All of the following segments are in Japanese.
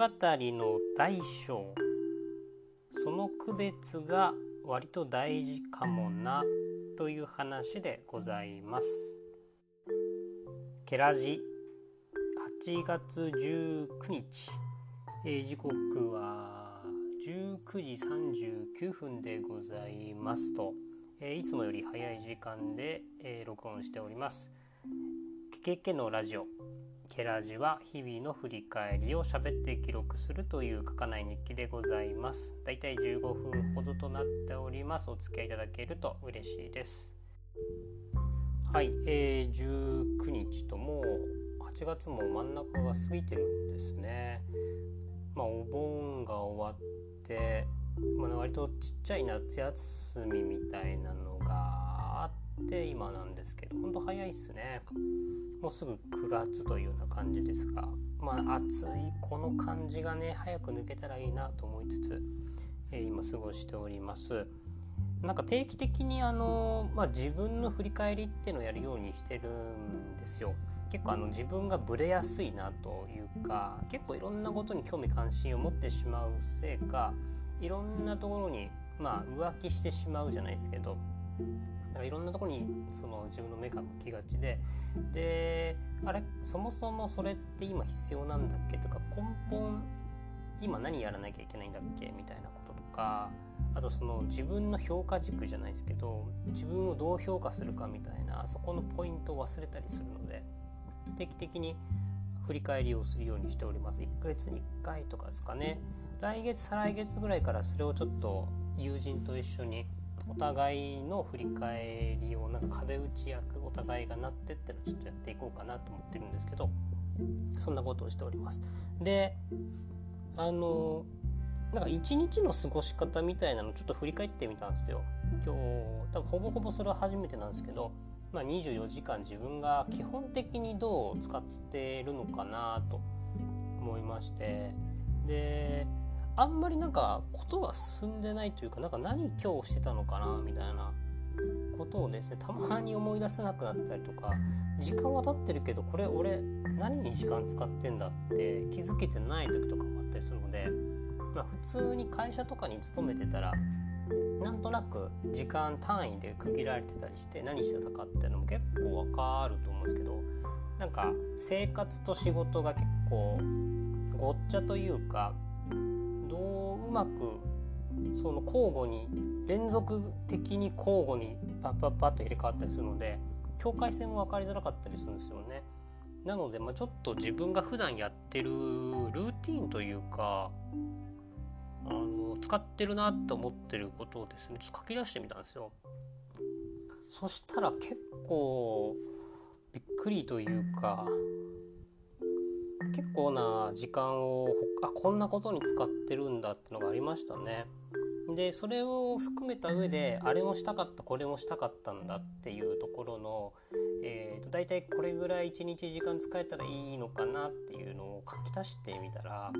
語の大小その区別が割と大事かもなという話でございます。ケラジ8月19日、えー、時刻は19時39分でございますと、えー、いつもより早い時間で、えー、録音しております。ケケケのラジオケラジは日々の振り返りを喋って記録するという書かない日記でございます。だいたい15分ほどとなっております。お付き合いいただけると嬉しいです。はい、えー、19日ともう8月も真ん中が過ぎてるんですね。まあ、お盆が終わって、まあ、割とちっちゃい夏休みみたいなのがって今なんですけど、ほんと早いっすね。もうすぐ9月というような感じですがまあ暑いこの感じがね早く抜けたらいいなと思いつつ、えー、今過ごしておりますなんか定期的にあの、まあ、自分の振り返りっていうのをやるようにしてるんですよ結構あの自分がブレやすいなというか結構いろんなことに興味関心を持ってしまうせいかいろんなところにまあ浮気してしまうじゃないですけどだからいろんなとこにその自分の目が向きがちでであれそもそもそれって今必要なんだっけ？とか根本今何やらなきゃいけないんだっけ？みたいなこととかあとその自分の評価軸じゃないですけど自分をどう評価するかみたいなそこのポイントを忘れたりするので定期的に振り返りをするようにしております。1ヶ月に1回とかですかね。来月再来月ぐらいからそれをちょっと友人と一緒にお互いの振り返りをなんか壁打ち役お互いがなってってのちょっとやっていこうかなと思ってるんですけどそんなことをしております。であのなんか一日の過ごし方みたいなのちょっと振り返ってみたんですよ。今日多分ほぼほぼそれは初めてなんですけど、まあ、24時間自分が基本的にどう使ってるのかなと思いましてであんまりなんかことが進んでないというかなんか何今日してたのかなみたいなことをですねたまに思い出せなくなったりとか時間は経ってるけどこれ俺何に時間使ってんだって気づけてない時とかもあったりするので、まあ、普通に会社とかに勤めてたらなんとなく時間単位で区切られてたりして何してたかっていうのも結構わかると思うんですけどなんか生活と仕事が結構ごっちゃというかどううまくその交互に連続的に交互にパッパッパッと入れ替わったりするので境界線も分かりづらかったりするんですよね。なので、まあ、ちょっと自分が普段やってるルーティンというかあの使ってるなと思ってることをですねちょっと書き出してみたんですよ。そしたら結構びっくりというか結構な時間をあこんなことに使ってるんだってのがありましたね。でそれを含めた上であれもしたかったこれもしたかったんだっていうところの、えーと、大体これぐらい1日時間使えたらいいのかなっていうのを書き足してみたら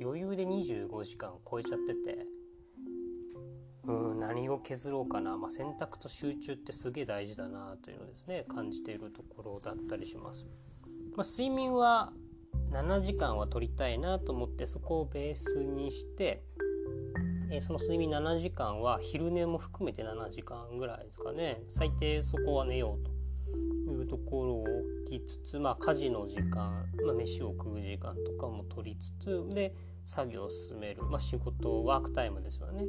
余裕で25時間超えちゃっててうん何を削ろうかな、まあ、選択と集中ってすげえ大事だなというのをですね感じているところだったりします。まあ、睡眠は7時間は取りたいなと思ってそこをベースにして、えー、その睡眠7時間は昼寝も含めて7時間ぐらいですかね最低そこは寝ようというところを置きつつ、まあ、家事の時間、まあ、飯を食う時間とかも取りつつで作業を進める、まあ、仕事ワークタイムですよね。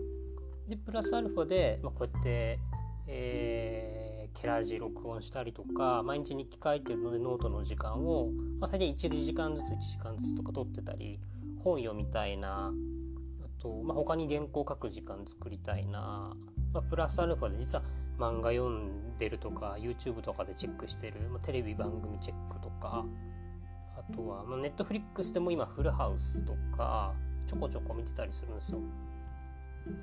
でプラスアルファで、まあ、こうやって、えーケラジ録音したりとか毎日日記書いてるのでノートの時間を、まあ、最低1時間ずつ1時間ずつとか取ってたり本読みたいなあと、まあ、他に原稿書く時間作りたいな、まあ、プラスアルファで実は漫画読んでるとか YouTube とかでチェックしてる、まあ、テレビ番組チェックとかあとは、まあ、Netflix でも今フルハウスとかちょこちょこ見てたりするんですよ。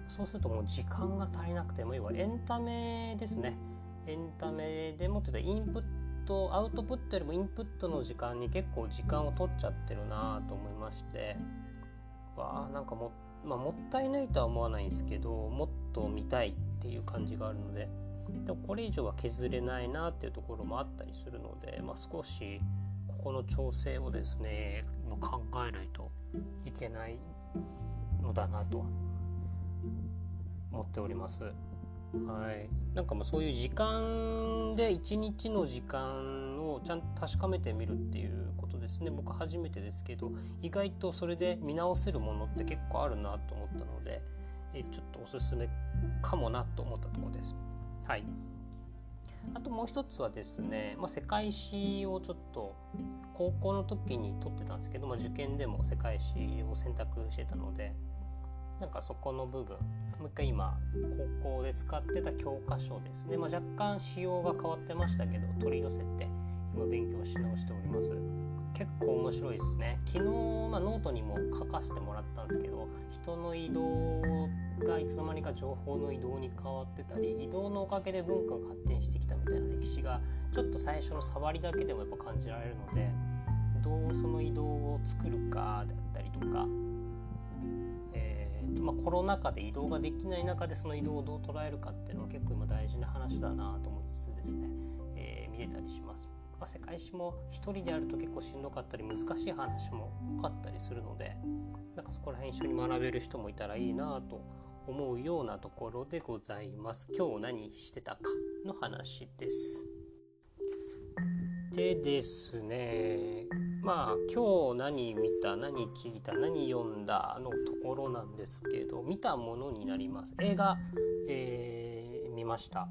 そうするともう時間が足りなくても要はエンタメですね。エンタメでもってたインプットアウトプットよりもインプットの時間に結構時間を取っちゃってるなと思いましてわあなんかも,、まあ、もったいないとは思わないんですけどもっと見たいっていう感じがあるのででもこれ以上は削れないなっていうところもあったりするので、まあ、少しここの調整をですね考えないといけないのだなと思っております。はい、なんかもうそういう時間で一日の時間をちゃんと確かめてみるっていうことですね。僕初めてですけど意外とそれで見直せるものって結構あるなと思ったのでえちょっとおすすめかもなと思ったとこです。はい。あともう一つはですね、まあ、世界史をちょっと高校の時に取ってたんですけど、まあ、受験でも世界史を選択してたのでなんかそこの部分もう一回今高校で使ってた教科書ですね、まあ、若干仕様が変わってましたけど取り寄せて今勉強し直しております。結構面白いですね。昨日、まあ、ノートにも書かせてもらったんですけど人の移動がいつの間にか情報の移動に変わってたり移動のおかげで文化が発展してきたみたいな歴史がちょっと最初の触りだけでもやっぱ感じられるのでどうその移動を作るかであったりとかまあ、コロナ禍で移動ができない中でその移動をどう捉えるかっていうのは結構今大事な話だなと思いつつですね、えー、見れたりします。まあ、世界史も一人でやると結構しんどかったり難しい話も多かったりするのでなんかそこら辺一緒に学べる人もいたらいいなと思うようなところでございます。今日何してたかの話です。でですねまあ今日何見た何聞いた何読んだのところなんですけど見たものになります。映画、えー、見ました。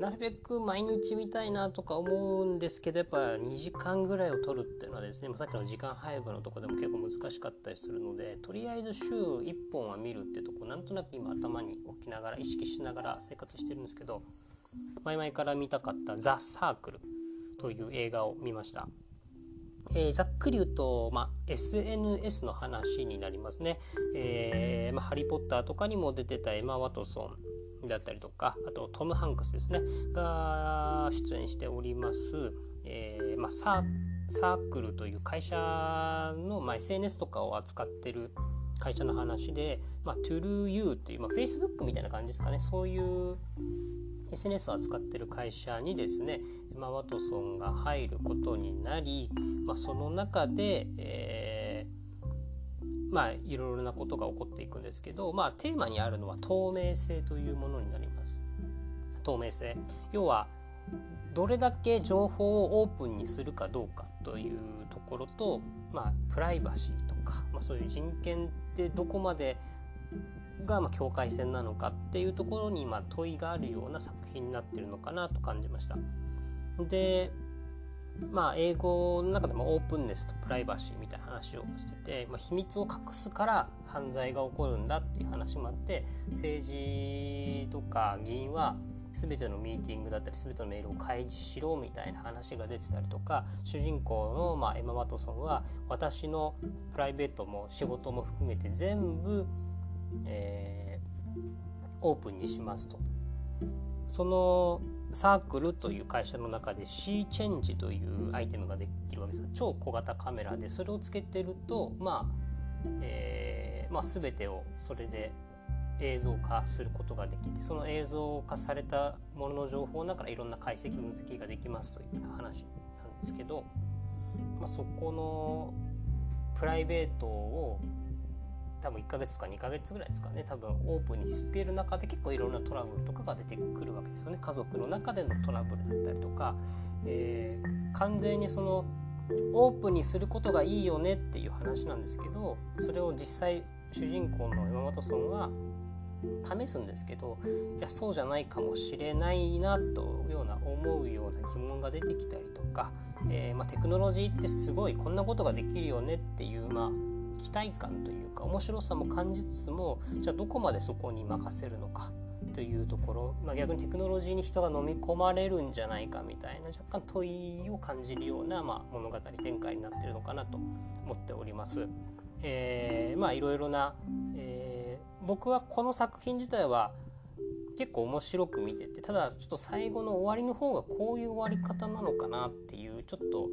なるべく毎日見たいなとか思うんですけどやっぱ2時間ぐらいを取るっていうのはですねさっきの時間配分のとこでも結構難しかったりするのでとりあえず週1本は見るってとこなんとなく今頭に置きながら意識しながら生活してるんですけど前々から見たかった「ザ・サークル」という映画を見ました。えー、ざっくり言うと、まあ、SNS の話になりますね。えーまあ、ハリー・ポッターとかにも出てたエマ・ワトソンだったりとかあとトム・ハンクスですねが出演しております、えーまあ、サークルという会社の、まあ、SNS とかを扱ってる会社の話で、まあ、ToLu っていう、まあ、Facebook みたいな感じですかねそういう SNS を扱ってる会社にですねエマ・ワトソンが入ることになり、まあ、その中で、えー、まあいろいろなことが起こっていくんですけど、まあ、テーマにあるのは透明性というものになります。透明性要はどれだけ情報をオープンにするかどうかというところと、まあ、プライバシーとか、まあ、そういう人権ってどこまでがまあ境界線なのかっていうところにまあ問いがあるような作品になってるのかなと感じました。でまあ英語の中でもオープンネスとプライバシーみたいな話をしてて、まあ、秘密を隠すから犯罪が起こるんだっていう話もあって政治とか議員は全てのミーティングだったり全てのメールを開示しろみたいな話が出てたりとか主人公の、まあ、エマ・ワトソンは私のプライベートも仕事も含めて全部えー、オープンにしますと。そのサークルという会社の中で C チェンジというアイテムができるわけです超小型カメラでそれをつけてるとまあ、えーまあ、全てをそれで映像化することができてその映像化されたものの情報の中からいろんな解析分析ができますという話なんですけど、まあ、そこのプライベートを多分1ヶ月とか2ヶ月ぐらいですかね。多分オープンにし続ける中で結構いろんなトラブルとかが出てくるわけですよね。家族の中でのトラブルだったりとか、えー、完全にそのオープンにすることがいいよねっていう話なんですけどそれを実際主人公の山本村は試すんですけどいやそうじゃないかもしれないなというような思うような疑問が出てきたりとか、えー、まあ、テクノロジーってすごいこんなことができるよねっていう、まあ、期待感というか面白さも感じつつもじゃあどこまでそこに任せるのかというところ、まあ、逆にテクノロジーに人が飲み込まれるんじゃないかみたいな若干問いを感じるような、まあ、物語展開になっているのかなと思っております。えー、まあいろいろな、えー、僕はこの作品自体は結構面白く見ててただちょっと最後の終わりの方がこういう終わり方なのかなっていうちょっと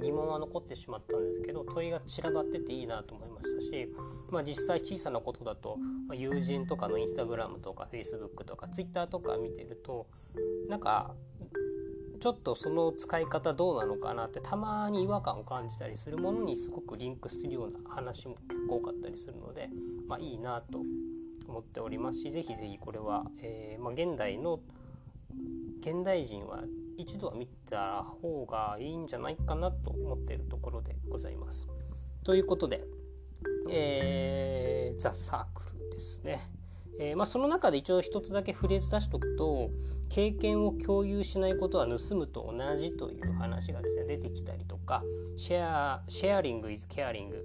疑問は残ってしまったんですけど問いが散らばってていいなと思いましたし、まあ、実際小さなことだと、まあ、友人とかのインスタグラムとかフェイスブックとかツイッターとか見てるとなんかちょっとその使い方どうなのかなってたまに違和感を感じたりするものにすごくリンクするような話も結構多かったりするので、まあ、いいなと思っておりますし是非是非これは、えー、まあ、現代の現代人は一度は見た方がいいんじゃないかなと思っているところでございます。ということで、えー、ザ・サークルですね。えー、まあ、その中で一応一つだけフレーズ出しとくと経験を共有しないことは盗むと同じという話がですね出てきたりとかシェアシェアリング is ケアリング、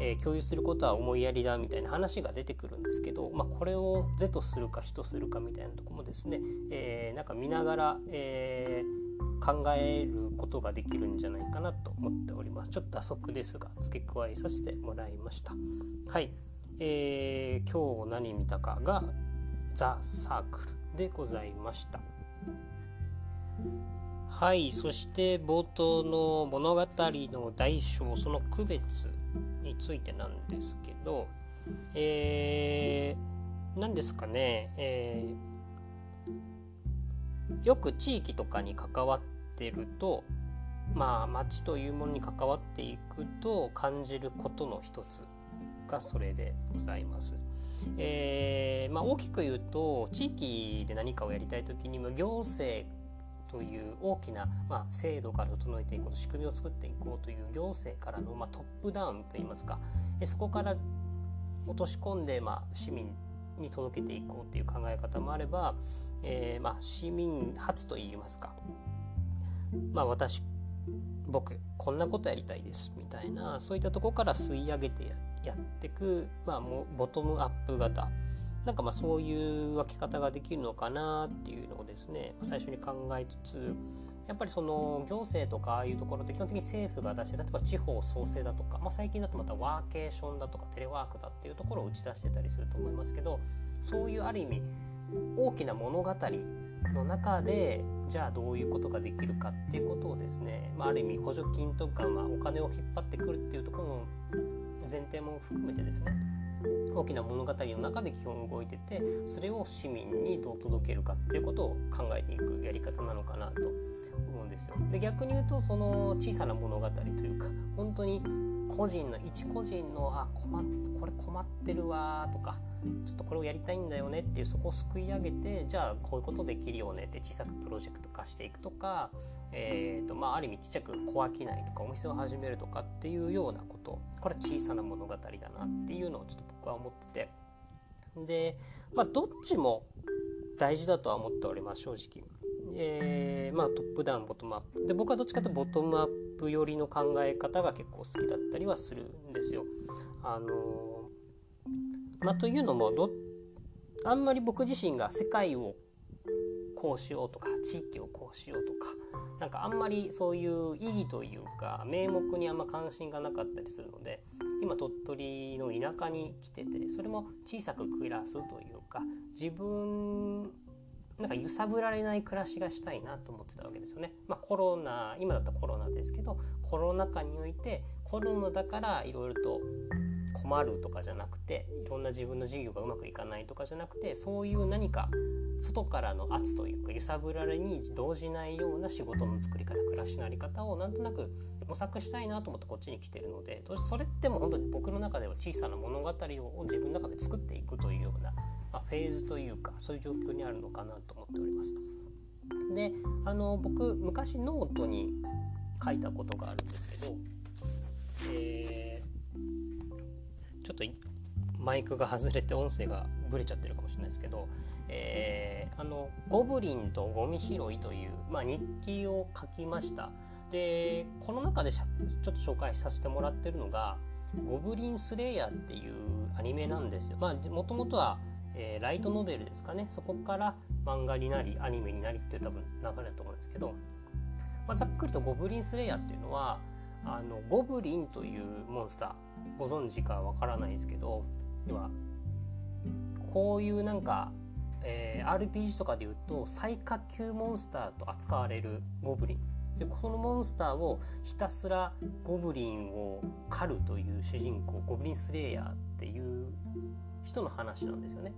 えー、共有することは思いやりだみたいな話が出てくるんですけど、まあ、これを是とするか非とするかみたいなとこもですね、えー、なんか見ながら、え考えることができるんじゃないかなと思っております。ちょっと打足ですが付け加えさせてもらいました。はい。えー、今日何見たかがザ・サークルでございました。はい。そして冒頭の物語の大小その区別についてなんですけどえー、何ですかね、えー、よく地域とかに関わってるとまあ町というものに関わっていくと感じることの一つがそれでございます。えーまあ、大きく言うと地域で何かをやりたい時にも行政という大きな、まあ、制度から整えていこう仕組みを作っていこうという行政からの、まあ、トップダウンといいますかえそこから落とし込んで、まあ、市民に届けていこうという考え方もあれば、えーまあ、市民発といいますか、まあ、私僕こんなことやりたいですみたいなそういったとこから吸い上げてやっていく、まあ、もボトムアップ型。なんかまあそういう分け方ができるのかなっていうのをですね最初に考えつつやっぱりその行政とかああいうところって基本的に政府が出して例えば地方創生だとか、まあ、最近だとまたワーケーションだとかテレワークだっていうところを打ち出してたりすると思いますけどそういうある意味大きな物語の中でじゃあどういうことができるかっていうことをですね、まあ、ある意味補助金とか、まあ、お金を引っ張ってくるっていうところの前提も含めてですね大きな物語の中で基本動いててそれを市民にどう届けるかっていうことを考えていくやり方なのかなと思うんですよ。で逆に言うとその小さな物語というか本当に個人の一個人のあ困これ困ってるわとかちょっとこれをやりたいんだよねっていうそこをすくい上げてじゃあこういうことできるよねって小さくプロジェクト化していくとかえーとまあ、ある意味ちっちゃく小商いとかお店を始めるとかっていうようなことこれは小さな物語だなっていうのをちょっと僕は思っててで、まあ、どっちも大事だとは思っております正直。えー、まあ、トップダウンボトムアップで僕はどっちかというとボトムアップ寄りの考え方が結構好きだったりはするんですよ。あのー、まあ、というのもどあんまり僕自身が世界をこうしようとか地域をこうしようとかなんかあんまりそういう意義というか名目にあんま関心がなかったりするので今鳥取の田舎に来ててそれも小さく暮らすというか自分なんか揺さぶられない暮らしがしたいなと思ってたわけですよね。まあ、コロナ今だったらコロナですけどコロナ禍においてコロナだからいろいろと困るとかじゃなくていろんな自分の事業がうまくいかないとかじゃなくてそういう何か外からの圧というか揺さぶられに動じないような仕事の作り方暮らしの在り方をなんとなく模索したいなと思ってこっちに来てるのでそれってもう本当に僕の中では小さな物語を自分の中で作っていくというような、ま、フェーズというかそういう状況にあるのかなと思っております。であの僕昔ノートに書いたことがあるんですけど、えー、ちょっとマイクが外れて音声がブレちゃってるかもしれないですけど、えー、あのゴブリンとゴミ拾いという、まあ、日記を書きました。でこの中でちょっと紹介させてもらってるのが「ゴブリンスレイヤー」っていうアニメなんですよ。まあもともとは、えー、ライトノベルですかね。そこから漫画になりアニメになりっていう多分流れだと思うんですけど、まあ、ざっくりとゴブリンスレイヤーっていうのはあのゴブリンというモンスターご存知かわからないですけど要はこういうなんか、えー、RPG とかでいうと最下級モンスターと扱われるゴブリンでこのモンスターをひたすらゴブリンを狩るという主人公ゴブリンスレイヤーっていう人の話なんですよね。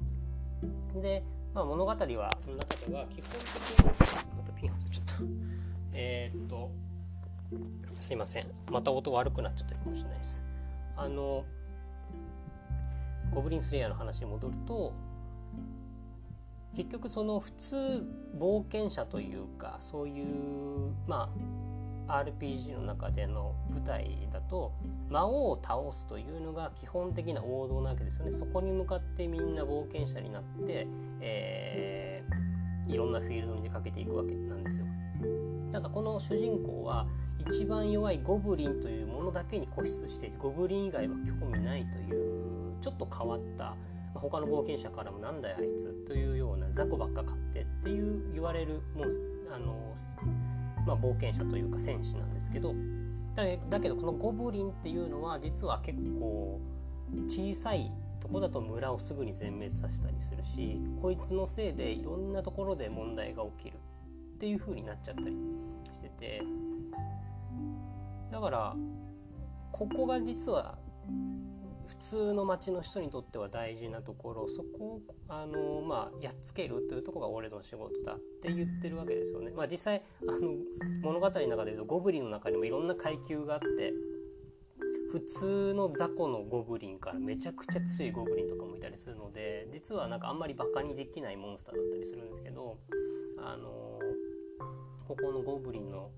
で、まあ、物語はその中では基本的にまたピンをちょっとえっとすいません。また音悪くなっちゃってるかもしれないです。あのゴブリンスレイヤーの話に戻ると結局その普通冒険者というかそういうまあ RPG の中での舞台だと魔王を倒すというのが基本的な王道なわけですよね。そこに向かってみんな冒険者になって、えー、いろんなフィールドに出かけていくわけなんですよ。ただこの主人公は一番弱いゴブリンというものだけに固執していてゴブリン以外は興味ないというちょっと変わった他の冒険者からもなんだよあいつというような雑魚ばっか買ってっていう言われるもうあの、まあ、冒険者というか戦士なんですけどだだけどこのゴブリンっていうのは実は結構小さいとこだと村をすぐに全滅させたりするしこいつのせいでいろんなところで問題が起きる。っていう風になっちゃったりしててだからここが実は普通の町の人にとっては大事なところそこをあの、まあ、やっつけるというとこが俺の仕事だって言ってるわけですよね。まあ、実際あの物語の中で言うとゴブリンの中にもいろんな階級があって普通の雑魚のゴブリンからめちゃくちゃ強いゴブリンとかもいたりするので実はなんかあんまりバカにできないモンスターだったりするんですけどあのここのゴブリンの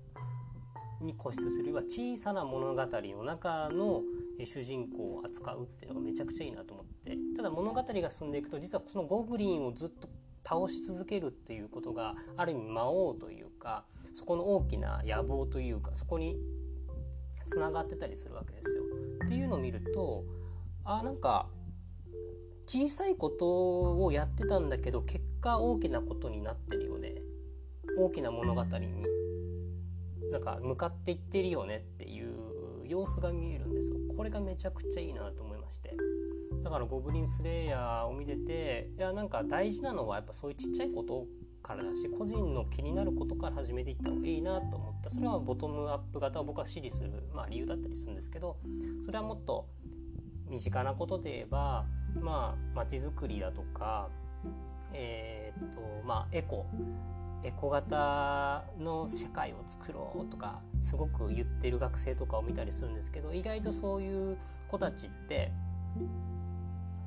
に固執するよりは小さな物語の中の主人公を扱うっていうのがめちゃくちゃいいなと思ってただ物語が進んでいくと実はそのゴブリンをずっと倒し続けるっていうことがある意味魔王というかそこの大きな野望というかそこにつながってたりするわけですよ。っていうのを見るとあなんか小さいことをやってたんだけど結果大きなことになってるよね大きな物語になんか向かっていってるよねっていう様子が見えるんですよ。これがめちゃくちゃいいなと思いまして。だからゴブリンスレイヤーを見てていやなんか大事なのはやっぱそういうちっちゃいことからだし個人の気になることから始めていった方がいいなと思った。それはボトムアップ型を僕は支持する、まあ、理由だったりするんですけどそれはもっと身近なことで言えばまあ街づくりだとかえー、っとまあエコエコ型の社会を作ろうとかすごく言ってる学生とかを見たりするんですけど意外とそういう子たちって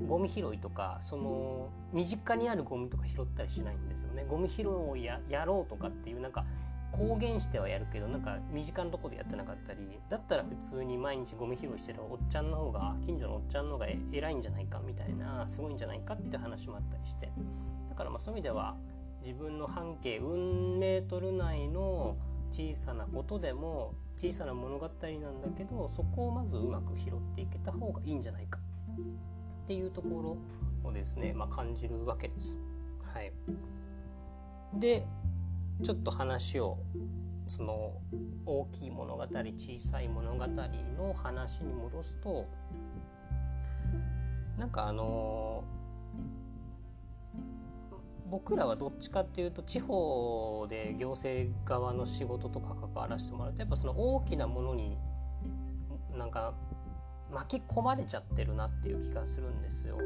ゴミ拾いとかその身近にあるゴミとか拾ったりしないんですよね。ゴミ拾いをやろうとかっていうなんか公言してはやるけどなんか身近なとこでやってなかったりだったら普通に毎日ゴミ拾いしてるおっちゃんの方が近所のおっちゃんの方が偉いんじゃないかみたいなすごいんじゃないかっていう話もあったりしてだからまあそういう意味では自分の半径運メートル内の小さなことでも小さな物語なんだけどそこをまずうまく拾っていけた方がいいんじゃないかっていうところをですね、まあ、感じるわけです。はい、でちょっと話をその大きい物語小さい物語の話に戻すとなんかあのー僕らはどっちかっていうと地方で行政側の仕事とか関わらせてもらうとやっぱその大きなものになんか巻き込まれちゃってるなっていう気がするんですよ。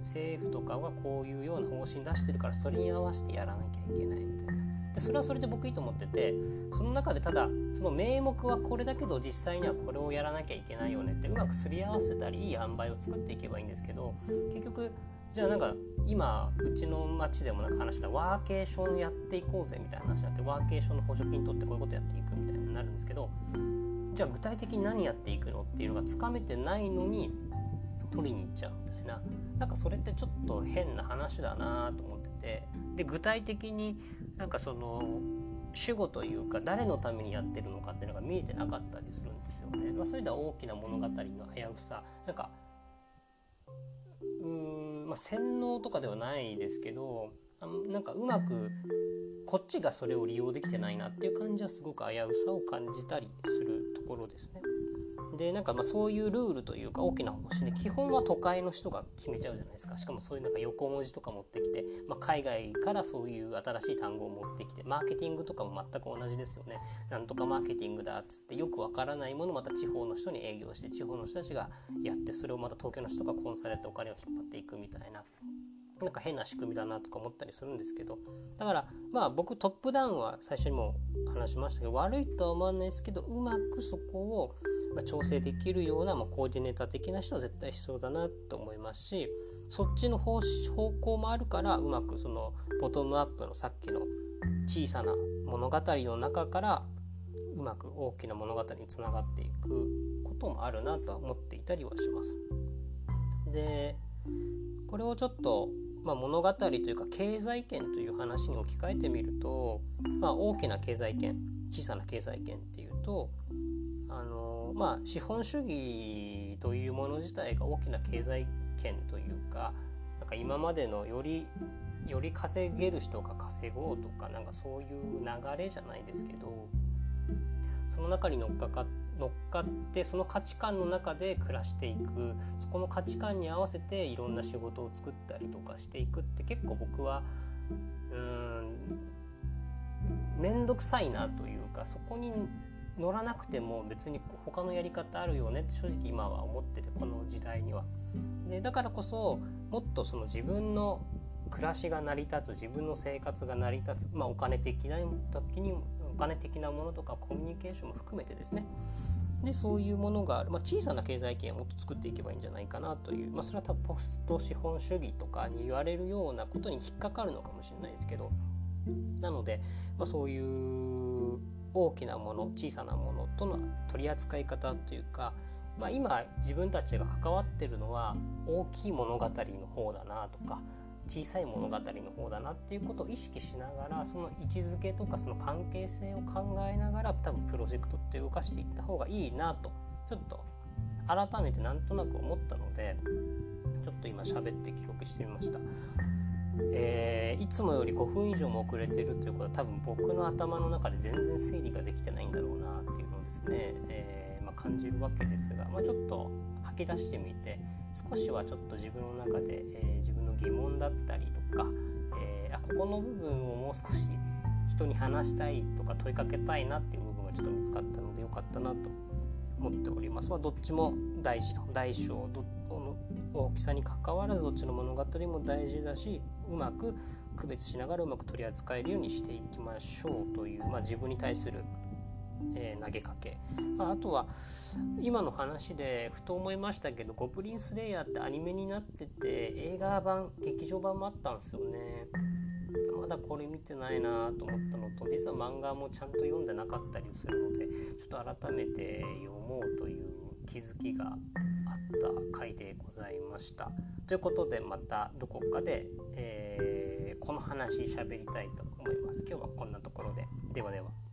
政府とかがこういうような方針出してるからそれに合わせてやらなきゃいけないみたいな。でそれはそれで僕いいと思っててその中でただその名目はこれだけど実際にはこれをやらなきゃいけないよねってうまくすり合わせたりいい塩梅を作っていけばいいんですけど結局じゃあなんか今うちの町でもなんか話したワーケーションやっていこうぜみたいな話になってワーケーションの補助金取ってこういうことやっていくみたいになるんですけどじゃあ具体的に何やっていくのっていうのがつかめてないのに取りに行っちゃうみたいな。なんかそれってちょっと変な話だなと思ってて。で具体的になんかその主語というか誰のためにやってるのかっていうのが見えてなかったりするんですよね。まあ、それでは大きな物語の危うさ。なんかうーん、まあ、洗脳とかではないですけどなんかうまくこっちがそれを利用できてないなっていう感じはすごく危うさを感じたりするところですね。でなんかまあそういうルールというか大きな方針で基本は都会の人が決めちゃうじゃないですか。しかもそういうなんか横文字とか持ってきて、まあ、海外からそういう新しい単語を持ってきてマーケティングとかも全く同じですよね。なんとかマーケティングだっつってよくわからないものをまた地方の人に営業して地方の人たちがやってそれをまた東京の人がコンサルやってお金を引っ張っていくみたいななんか変な仕組みだなとか思ったりするんですけど。だからまあ僕トップダウンは最初にも話しましたけど悪いとは思わないですけどうまくそこをま調整できるような、まあ、コーディネーター的な人は絶対必要だなと思いますしそっちの方向もあるからうまくそのボトムアップのさっきの小さな物語の中からうまく大きな物語につながっていくこともあるなとは思っていたりはします。でこれをちょっと、まあ、物語というか経済圏という話に置き換えてみると、まあ、大きな経済圏小さな経済圏っていうとあのまあ資本主義というもの自体が大きな経済圏というかなんか今までのよりより稼げる人が稼ごうとかなんかそういう流れじゃないですけどその中に乗っかか乗っかってその価値観の中で暮らしていくそこの価値観に合わせていろんな仕事を作ったりとかしていくって結構僕はうん面倒くさいなというかそこに乗らなくても別に他のやり方あるよねって正直今は思っててこの時代には。でだからこそもっとその自分の暮らしが成り立つ自分の生活が成り立つ、まあ、お金的な時にお金的なものとかコミュニケーションも含めてですね。でそういうものがある、まあ、小さな経済圏をもっと作っていけばいいんじゃないかなという、まあ、それは多分ポスト資本主義とかに言われるようなことに引っかかるのかもしれないですけど。なので、まあ、そういう大きなもの小さなものとの取り扱い方というか、まあ、今自分たちが関わってるのは大きい物語の方だなとか小さい物語の方だなっていうことを意識しながらその位置づけとかその関係性を考えながら多分プロジェクトって動かしていった方がいいなとちょっと改めてなんとなく思ったのでちょっと今喋って記録してみました。えー、いつもより5分以上も遅れてるということは多分僕の頭の中で全然整理ができてないんだろうなっていうのをですね、えー、まあ、感じるわけですが、まあ、ちょっと吐き出してみて少しはちょっと自分の中で、えー、自分の疑問だったりとか、え、あここの部分をもう少し人に話したいとか問いかけたいなっていう部分がちょっと見つかったのでよかったなと思っております。まあ、どっちも大事大小どの大きさにかかわらずどっちの物語も大事だしうまく区別しながらうまく取り扱えるようにしていきましょうという、まあ、自分に対するえー、投げかけ、まあ、あとは今の話でふと思いましたけど「ゴブリンスレイヤー」ってアニメになってて映画版劇場版もあったんですよねまだこれ見てないなと思ったのと実は漫画もちゃんと読んでなかったりするのでちょっと改めて読もうという気づきがあった回でございました。ということでまたどこかで、えー、この話喋りたいと思います。今日はこんなところで。ではでは。